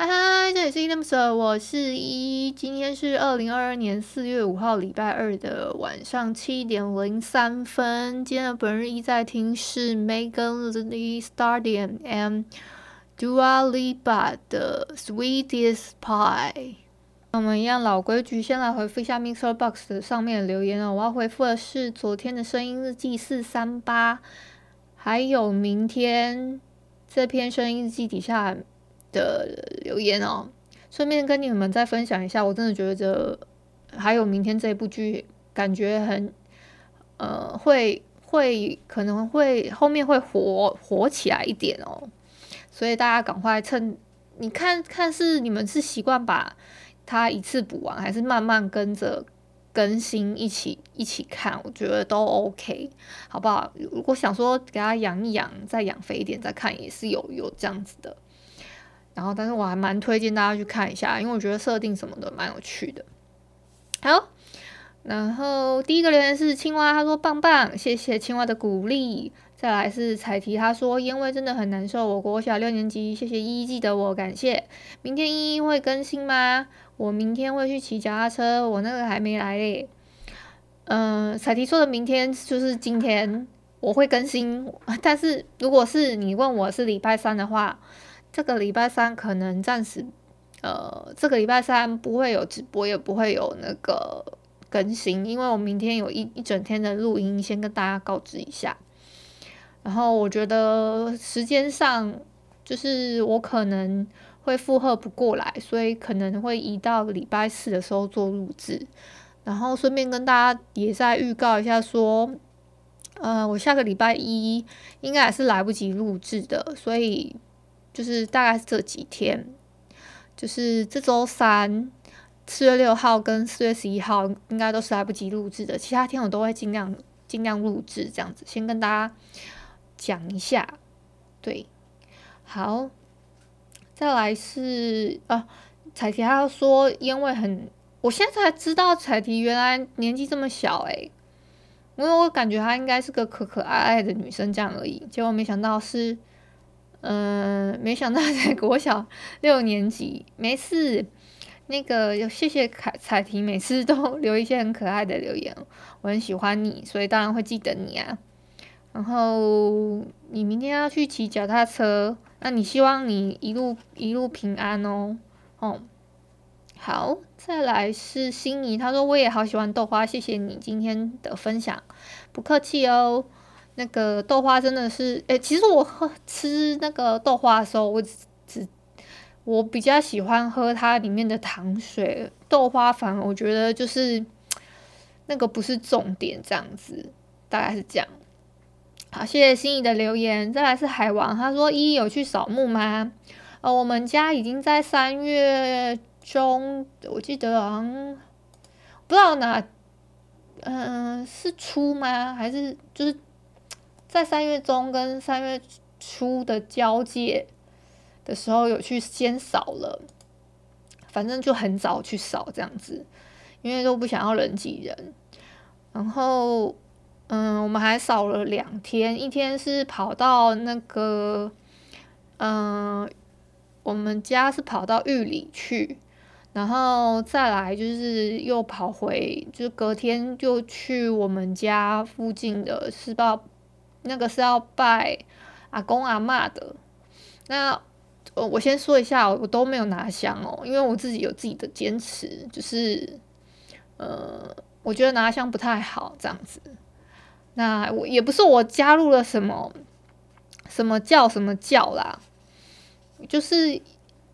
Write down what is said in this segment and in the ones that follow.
嗨嗨，这里是依依恋不舍，我是依依。今天是二零二二年四月五号，礼拜二的晚上七点零三分。今天的本日一在听是 Megan Thee Stallion and Dua Lipa 的 Sweetest Pie。我们一样老规矩，先来回复一下 Mixer Box 的上面的留言哦。我要回复的是昨天的声音日记四三八，还有明天这篇声音日记底下。的留言哦，顺便跟你们再分享一下，我真的觉得还有明天这部剧，感觉很呃会会可能会后面会火火起来一点哦，所以大家赶快趁你看看是你们是习惯把它一次补完，还是慢慢跟着更新一起一起看，我觉得都 OK，好不好？如果想说给它养一养，再养肥一点再看，也是有有这样子的。然后，但是我还蛮推荐大家去看一下，因为我觉得设定什么的蛮有趣的。好，然后第一个留言是青蛙，他说棒棒，谢谢青蛙的鼓励。再来是彩提，他说烟味真的很难受，我国小六年级，谢谢依依记得我，感谢。明天依依会更新吗？我明天会去骑脚踏车，我那个还没来嘞。嗯、彩提说的明天就是今天，我会更新。但是如果是你问我是礼拜三的话。这个礼拜三可能暂时，呃，这个礼拜三不会有直播，也不会有那个更新，因为我明天有一一整天的录音，先跟大家告知一下。然后我觉得时间上，就是我可能会负荷不过来，所以可能会移到礼拜四的时候做录制。然后顺便跟大家也再预告一下，说，呃，我下个礼拜一应该还是来不及录制的，所以。就是大概是这几天，就是这周三，四月六号跟四月十一号应该都是来不及录制的，其他天我都会尽量尽量录制这样子，先跟大家讲一下。对，好，再来是啊，彩提他说烟味很，我现在才知道彩提原来年纪这么小诶、因为我感觉她应该是个可可爱爱的女生这样而已，结果没想到是。嗯，没想到在国小六年级，没事。那个有谢谢凯彩婷，每次都 留一些很可爱的留言，我很喜欢你，所以当然会记得你啊。然后你明天要去骑脚踏车，那你希望你一路一路平安哦。哦，好，再来是心仪，他说我也好喜欢豆花，谢谢你今天的分享，不客气哦。那个豆花真的是，诶、其实我喝吃那个豆花的时候，我只只我比较喜欢喝它里面的糖水，豆花反而我觉得就是那个不是重点，这样子大概是这样。好，谢谢心仪的留言。再来是海王，他说依依有去扫墓吗？呃，我们家已经在三月中，我记得好像不知道哪，嗯、是初吗？还是就是。在三月中跟三月初的交界的时候，有去先扫了，反正就很早去扫这样子，因为都不想要人挤人。然后，嗯，我们还扫了两天，一天是跑到那个，嗯，我们家是跑到玉里去，然后再来就是又跑回，就隔天就去我们家附近的世报。那个是要拜阿公阿嬷的，那我，我先说一下，我都没有拿香哦，因为我自己有自己的坚持，就是呃，我觉得拿香不太好这样子。那我也不是我加入了什么什么教什么教啦，就是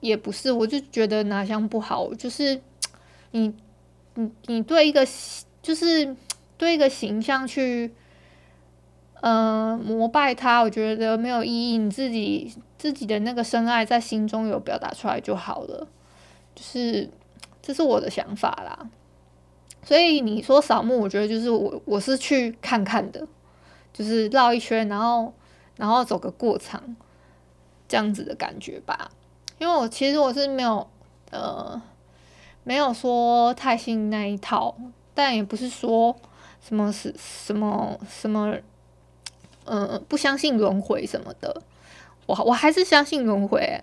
也不是，我就觉得拿香不好，就是你你你对一个就是对一个形象去呃膜拜他，我觉得没有意义。你自己自己的那个深爱在心中有表达出来就好了，就是这是我的想法啦。所以你说扫墓，我觉得就是我我是去看看的，就是绕一圈，然后然后走个过场，这样子的感觉吧。因为我其实我是没有呃没有说太信那一套，但也不是说什么是什么什么呃不相信轮回什么的，我我还是相信轮回。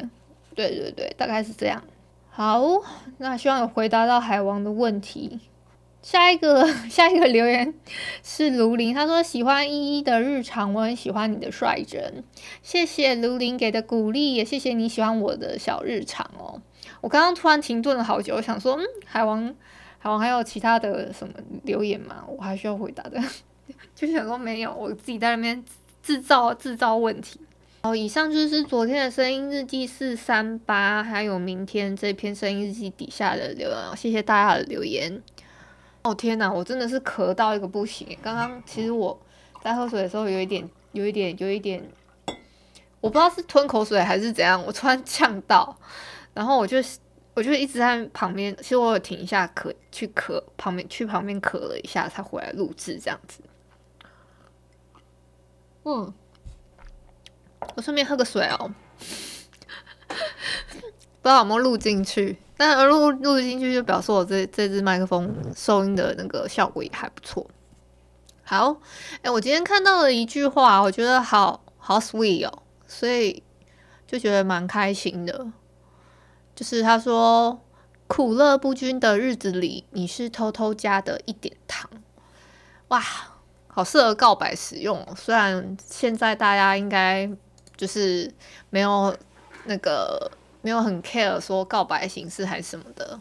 对对对，大概是这样。好，那希望有回答到海王的问题。下一个 下一个留言是卢林，他说喜欢依依的日常，我很喜欢你的率真，谢谢卢林给的鼓励，也谢谢你喜欢我的小日常哦。我刚刚突然停顿了好久，我想说，嗯，海王海王还有其他的什么留言吗？我还需要回答的，就想说没有，我自己在那边制造制造问题。好，以上就是昨天的声音日记四三八，还有明天这篇声音日记底下的留言，谢谢大家的留言。哦天呐，我真的是咳到一个不行！刚刚其实我在喝水的时候有一点、有一点、有一点，我不知道是吞口水还是怎样，我突然呛到，然后我就我就一直在旁边，其实我有停一下咳，去咳旁边去旁边咳了一下，才回来录制这样子。嗯，我顺便喝个水哦，不知道有没有录进去。但录录进去就表示我这这支麦克风收音的那个效果也还不错。好，哎、我今天看到了一句话，我觉得好好 sweet 哦，所以就觉得蛮开心的。就是他说：“苦乐不均的日子里，你是偷偷加的一点糖。”哇，好适合告白使用。虽然现在大家应该就是没有那个。没有很 care 说告白形式还是什么的，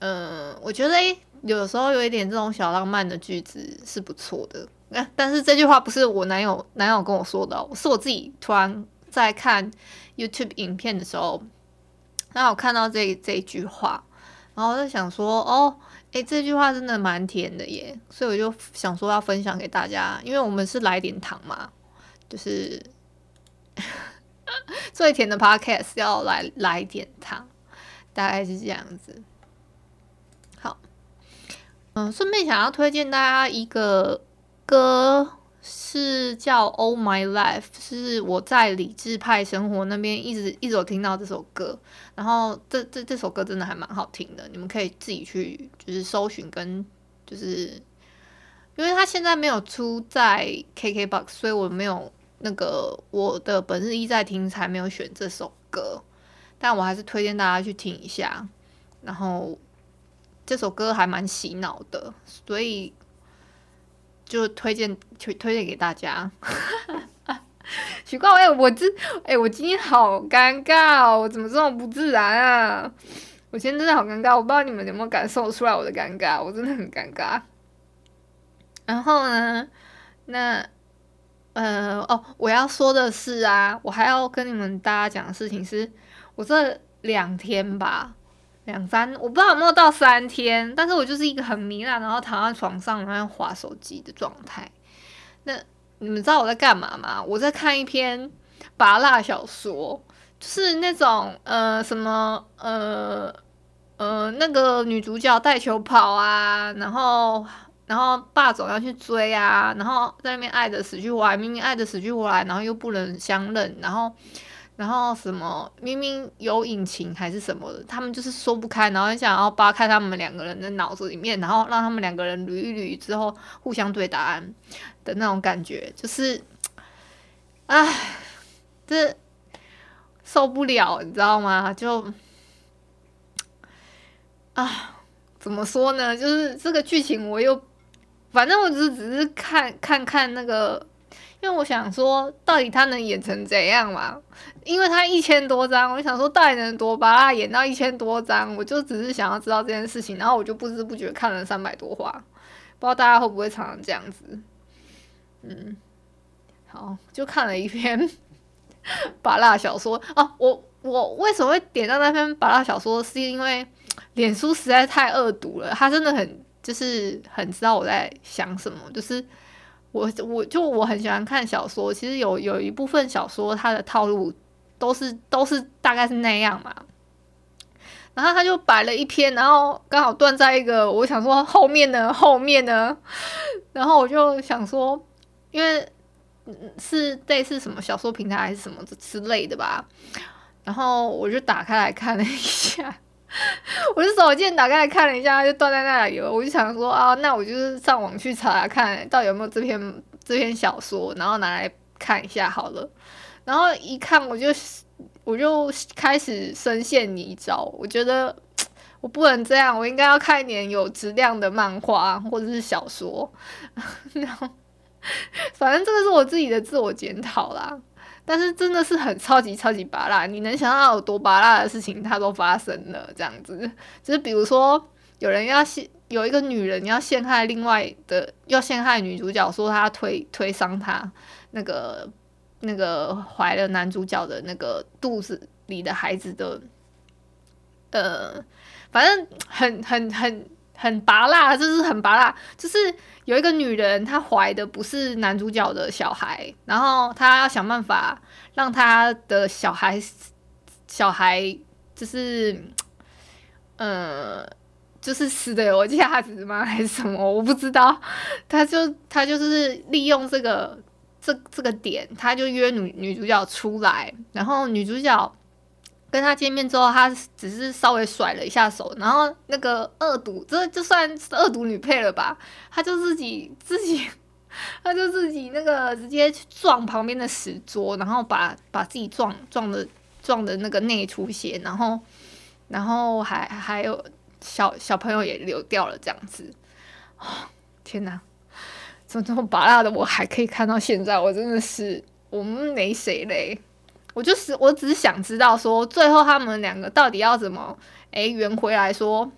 嗯，我觉得诶，有时候有一点这种小浪漫的句子是不错的。那但是这句话不是我男友男友跟我说的，是我自己突然在看 YouTube 影片的时候，然后我看到这这一句话，然后我就想说，哦，诶，这句话真的蛮甜的耶，所以我就想说要分享给大家，因为我们是来点糖嘛，就是。最甜的 podcast 要来来点糖，大概是这样子。好，嗯，顺便想要推荐大家一个歌，是叫《All My Life》，是我在理智派生活那边一直一直有听到这首歌。然后这这这首歌真的还蛮好听的，你们可以自己去就是搜寻跟就是，因为它现在没有出在 KKBOX，所以我没有。那个我的本日一在听才没有选这首歌，但我还是推荐大家去听一下。然后这首歌还蛮洗脑的，所以就推荐推推荐给大家。奇怪，哎，我这哎，我今天好尴尬哦，我怎么这么不自然啊？我今天真的好尴尬，我不知道你们有没有感受出来我的尴尬，我真的很尴尬。然后呢，那。呃哦，我要说的是啊，我还要跟你们大家讲的事情是，我这两天吧，两三，我不知道有没有到三天，但是我就是一个很糜烂，然后躺在床上然后滑手机的状态。那你们知道我在干嘛吗？我在看一篇芭乐小说，就是那种呃什么呃呃那个女主角带球跑啊，然后。然后霸总要去追啊，然后在那边爱的死去活来，明明爱的死去活来，然后又不能相认，然后，然后什么明明有隐情还是什么的，他们就是说不开，然后想要扒开他们两个人的脑子里面，然后让他们两个人捋一捋之后互相对答案的那种感觉，就是，唉，这受不了，你知道吗？就，啊，怎么说呢？就是这个剧情我又。反正我只是只是看看看那个，因为我想说，到底他能演成怎样嘛？因为他一千多章，我就想说，到底能多把他演到一千多章？我就只是想要知道这件事情，然后我就不知不觉看了三百多话，不知道大家会不会常常这样子？嗯，好，就看了一篇 芭乐小说啊，我我为什么会点到那篇芭乐小说，是因为脸书实在太恶毒了，他真的很就是很知道我在想什么，就是我我就我很喜欢看小说，其实有有一部分小说它的套路都是都是大概是那样嘛。然后他就摆了一篇，然后刚好断在一个，我想说后面呢，后面呢，然后我就想说，因为是类似什么小说平台还是什么之类的吧，然后我就打开来看了一下，我就手贱打开看了一下，就断在那里了。我就想说啊，那我就是上网去查查看到底有没有这篇这篇小说，然后拿来看一下好了。然后一看我就。我就开始深陷泥沼，我觉得我不能这样，我应该要看一点有质量的漫画或者是小说。然后，反正这个是我自己的自我检讨啦。但是真的是很超级超级拔辣，你能想到有多拔辣的事情，它都发生了。这样子，就是比如说，有人要陷，有一个女人要陷害另外的，要陷害女主角，说她推推伤她那个。那个怀了男主角的那个肚子里的孩子的，呃，反正很很很很拔辣，就是很拔辣，就是有一个女人她怀的不是男主角的小孩，然后她要想办法让她的小孩小孩就是，呃，就是死的有价值吗？还是什么？我不知道。她就她就是利用这个。这这个点，他就约女女主角出来，然后女主角跟他见面之后，他只是稍微甩了一下手，然后那个恶毒，这就算是恶毒女配了吧？他就自己自己，他就自己那个直接去撞旁边的石桌，然后把把自己撞撞的撞的那个内出血，然后然后还还有小小朋友也流掉了，这样子，哦，天哪！怎么这么芭乐的，我还可以看到现在，我真的是我们没谁嘞。我就是我只是想知道说，最后他们两个到底要怎么诶圆回来说，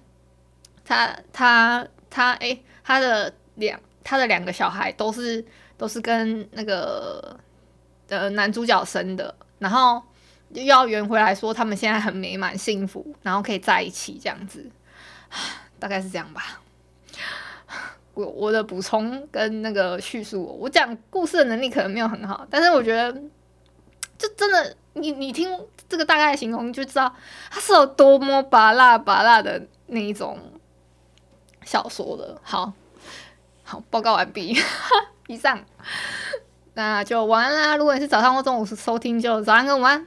他他他诶他的两他的两个小孩都是都是跟那个呃男主角生的，然后又要圆回来说他们现在很美满幸福，然后可以在一起这样子，大概是这样吧。我我的补充跟那个叙述，我讲故事的能力可能没有很好，但是我觉得，就真的，你你听这个大概的形容，就知道它是有多么拔辣拔辣的那一种小说的。好，好，报告完毕，以上，那就晚安啦。如果你是早上或中午收听，就早安跟晚安。